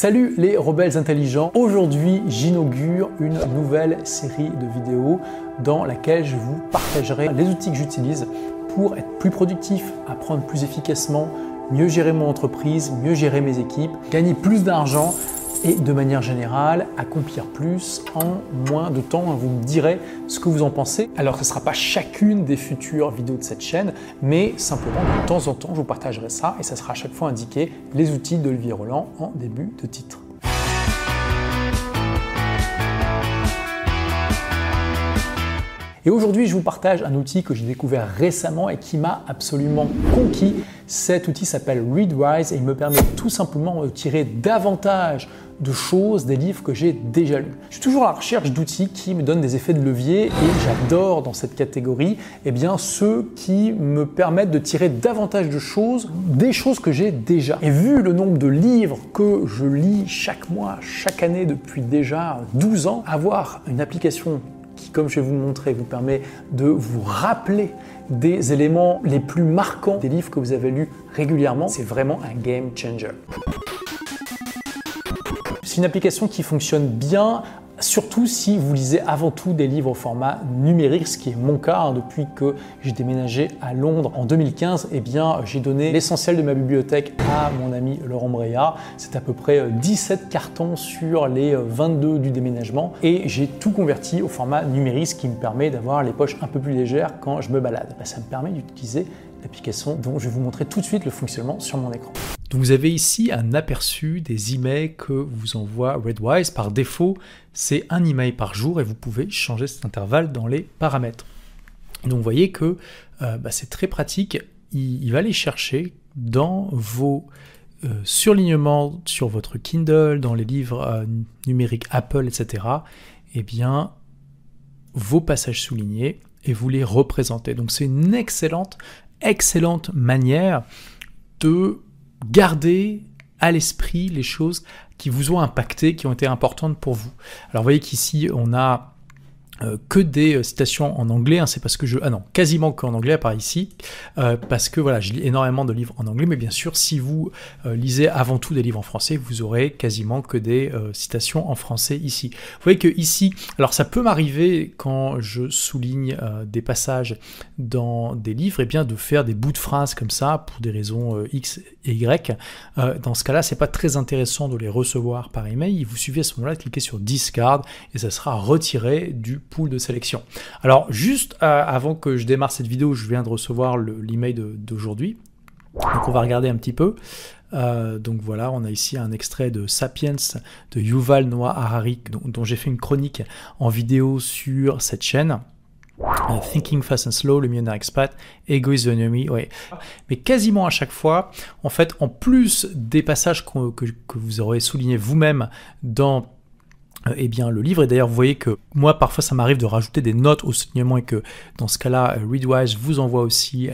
Salut les rebelles intelligents, aujourd'hui j'inaugure une nouvelle série de vidéos dans laquelle je vous partagerai les outils que j'utilise pour être plus productif, apprendre plus efficacement, mieux gérer mon entreprise, mieux gérer mes équipes, gagner plus d'argent et de manière générale accomplir plus en moins de temps. Vous me direz ce que vous en pensez. Alors ce ne sera pas chacune des futures vidéos de cette chaîne, mais simplement de temps en temps je vous partagerai ça et ça sera à chaque fois indiqué les outils d'Olivier Roland en début de titre. Et aujourd'hui, je vous partage un outil que j'ai découvert récemment et qui m'a absolument conquis. Cet outil s'appelle Readwise et il me permet tout simplement de tirer davantage de choses des livres que j'ai déjà lus. Je suis toujours à la recherche d'outils qui me donnent des effets de levier et j'adore dans cette catégorie eh bien, ceux qui me permettent de tirer davantage de choses des choses que j'ai déjà. Et vu le nombre de livres que je lis chaque mois, chaque année depuis déjà 12 ans, avoir une application qui, comme je vais vous montrer, vous permet de vous rappeler des éléments les plus marquants des livres que vous avez lus régulièrement, c'est vraiment un game changer. Une application qui fonctionne bien Surtout si vous lisez avant tout des livres au format numérique, ce qui est mon cas hein, depuis que j'ai déménagé à Londres en 2015. Eh bien, j'ai donné l'essentiel de ma bibliothèque à mon ami Laurent Breya. C'est à peu près 17 euh, cartons sur les 22 euh, du déménagement et j'ai tout converti au format numérique, ce qui me permet d'avoir les poches un peu plus légères quand je me balade. Bah, ça me permet d'utiliser l'application dont je vais vous montrer tout de suite le fonctionnement sur mon écran. Donc vous avez ici un aperçu des emails que vous envoie Redwise. Par défaut, c'est un email par jour et vous pouvez changer cet intervalle dans les paramètres. Donc vous voyez que euh, bah, c'est très pratique. Il, va aller chercher dans vos euh, surlignements sur votre Kindle, dans les livres euh, numériques Apple, etc. Eh bien, vos passages soulignés et vous les représentez. Donc c'est une excellente, excellente manière de garder à l'esprit les choses qui vous ont impacté, qui ont été importantes pour vous. Alors vous voyez qu'ici on a que des euh, citations en anglais, hein, c'est parce que je... Ah non, quasiment qu'en anglais, à part ici, euh, parce que voilà, je lis énormément de livres en anglais, mais bien sûr, si vous lisez avant tout des livres en français, vous aurez quasiment que des citations en français ici. Vous voyez que ici, alors ça peut m'arriver quand je souligne des passages dans des livres, et eh bien de faire des bouts de phrases comme ça, pour des raisons X et Y. dans ce cas-là, c'est pas très intéressant de les recevoir par email, vous suivez à ce moment-là, cliquez sur Discard, et ça sera retiré du pool de sélection. Alors juste euh, avant que je démarre cette vidéo, je viens de recevoir l'email d'aujourd'hui. Donc on va regarder un petit peu. Euh, donc voilà, on a ici un extrait de Sapiens de Yuval Noah Harari, dont, j'ai fait une chronique en vidéo sur cette chaîne. Euh, Thinking Fast and Slow, le millionnaire expat, Ego is the enemy, ouais. Mais quasiment à chaque fois, en fait, en plus des passages que, que vous aurez soulignés vous-même dans eh bien, le livre. Et d'ailleurs, vous voyez que moi, parfois, ça m'arrive de rajouter des notes au soulignement et que dans ce cas-là, euh, Readwise vous envoie aussi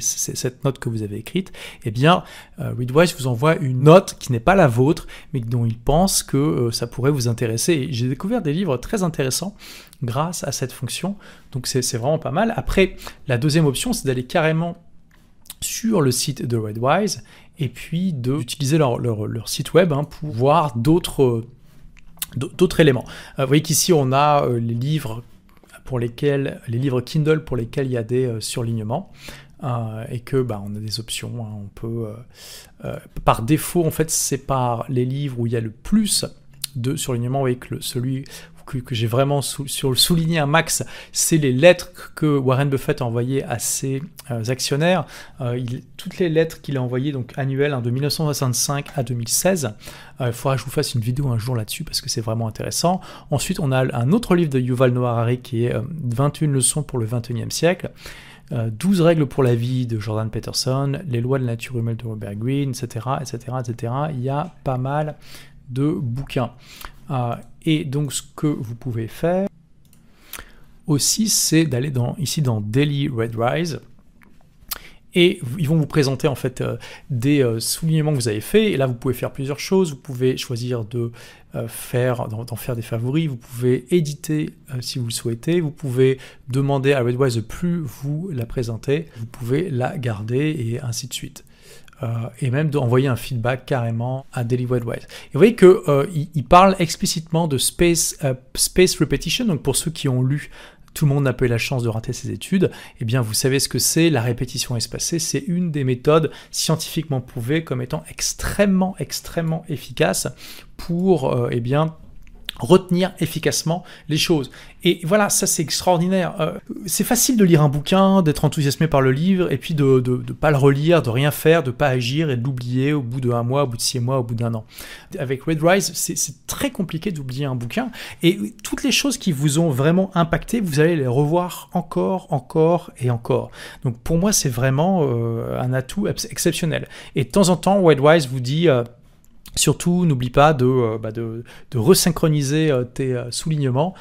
cette note que vous avez écrite. Eh bien, euh, Readwise vous envoie une note qui n'est pas la vôtre, mais dont il pense que ça pourrait vous intéresser. J'ai découvert des livres très intéressants grâce à cette fonction. Donc, c'est vraiment pas mal. Après, la deuxième option, c'est d'aller carrément sur le site de Readwise et puis d'utiliser leur, leur, leur, site web hein, pour voir d'autres d'autres éléments. Euh, vous voyez qu'ici on a euh, les livres pour lesquels, les livres Kindle pour lesquels il y a des euh, surlignements. et que bah, on a des options. Hein. par défaut, en fait, c'est par les livres où il y a le plus de surlignements. Vous voyez que celui que, j'ai vraiment sur, souligné un max, c'est les lettres que Warren Buffett a envoyées à ses euh, actionnaires. Euh, toutes les lettres qu'il a envoyées, donc annuelles, hein, de 1965 à 2016. Euh, il faudra que je vous fasse une vidéo un jour là-dessus parce que c'est vraiment intéressant. Ensuite, on a un autre livre de Yuval Noah Harari qui est 21 leçons pour le 21e siècle. 12 règles pour la vie de Jordan Peterson, les lois de la nature humaine de Robert Greene, etc., etc., etc. Il y a pas mal de bouquins. Et donc ce que vous pouvez faire aussi, c'est d'aller dans, ici dans Daily Red Rise. Et ils vont vous présenter en fait euh, des euh, soulignements que vous avez faits. Et là, vous pouvez faire plusieurs choses. Vous pouvez choisir de euh, faire, d'en faire des favoris. Vous pouvez éditer si vous le souhaitez. Vous pouvez demander à Redwise de plus vous la présenter. Vous pouvez la garder et ainsi de suite. Et même d'envoyer un feedback carrément à Daily Wise. Et vous voyez qu'il il parle explicitement de space, space repetition, donc pour ceux qui ont lu tout le monde n'a pas eu la chance de rater ses études, eh bien vous savez ce que c'est, la répétition espacée, c'est une des méthodes scientifiquement prouvées comme étant extrêmement, extrêmement efficace pour euh, eh bien, retenir efficacement les choses. Et voilà, ça c'est extraordinaire. Euh, c'est facile de lire un bouquin, d'être enthousiasmé par le livre, et puis de ne pas le relire, de rien faire, de pas agir et de l'oublier au bout d'un mois, au bout de six mois, au bout d'un an. Avec Red Rise, c'est très compliqué d'oublier un bouquin, et toutes les choses qui vous ont vraiment impacté, vous allez les revoir encore, encore et encore. Donc pour moi, c'est vraiment euh, un atout exceptionnel. Et de temps en temps, Red Rise vous dit... Euh, Surtout, n'oublie pas de, euh, bah resynchroniser euh, tes euh, soulignements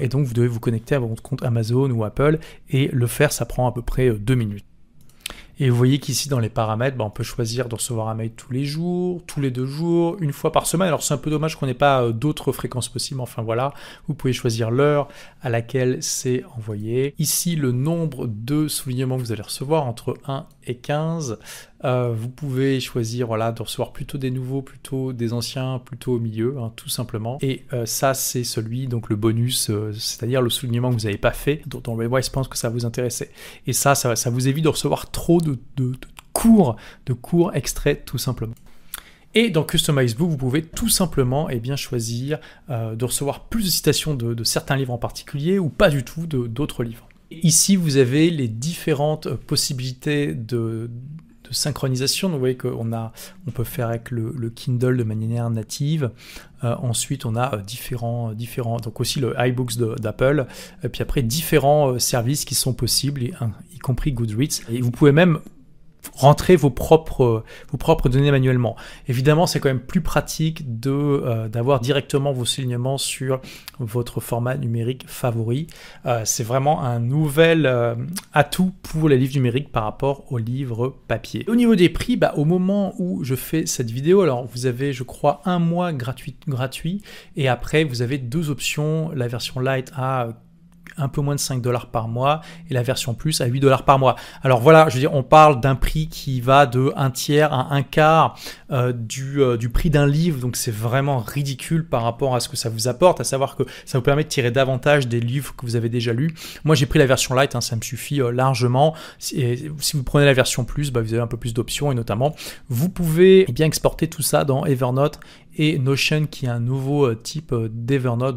et donc vous devez vous connecter à votre compte Amazon ou Apple et le faire, ça prend à peu près deux minutes. Et vous voyez qu'ici dans les paramètres, bah, on peut choisir de recevoir un mail tous les jours, tous les deux jours, une fois par semaine. Alors c'est un peu dommage qu'on n'ait pas d'autres fréquences possibles. Enfin voilà, vous pouvez choisir l'heure à laquelle c'est envoyé. Ici le nombre de soulignements que vous allez recevoir entre 1 et 15. Euh, vous pouvez choisir voilà, de recevoir plutôt des nouveaux, plutôt des anciens, plutôt au milieu, hein, tout simplement. Et euh, ça, c'est celui, donc le bonus, euh, c'est-à-dire le soulignement que vous n'avez pas fait, dont on je pense que ça vous intéressait. Et ça, ça, vous évite de recevoir trop de, cours, de cours extraits, tout simplement. Et dans Customize Book, vous pouvez tout simplement et eh bien, choisir de recevoir plus de citations de, certains livres en particulier ou pas du tout d'autres livres. Ici, vous avez les différentes possibilités de, synchronisation. vous voyez qu'on a, on peut faire avec le, Kindle de manière native. Euh, ensuite, on a euh, différents, différents, donc aussi le iBooks d'Apple. Et puis après, différents euh, services qui sont possibles, y compris Goodreads. Et vous pouvez même rentrer vos propres, vos propres données manuellement. Évidemment, c'est quand même plus pratique de, euh, d'avoir directement vos soulignements sur votre format numérique favori. Euh, c'est vraiment un nouvel euh, atout pour les livres numériques par rapport aux livres papier. Au niveau des prix, bah, au moment où je fais cette vidéo, alors vous avez, je crois, un mois gratuit, gratuit et après vous avez deux options, la version light à un peu moins de 5 dollars par mois et la version plus à 8 dollars par mois. Alors voilà, je veux dire, on parle d'un prix qui va de un tiers à un quart euh, du, euh, du, prix d'un livre, donc c'est vraiment ridicule par rapport à ce que ça vous apporte, à savoir que ça vous permet de tirer davantage des livres que vous avez déjà lus. Moi j'ai pris la version light, hein, ça me suffit euh, largement. Si vous prenez la version plus, bah, vous avez un peu plus d'options et notamment vous pouvez eh bien exporter tout ça dans Evernote et Notion qui est un nouveau type d'Evernote.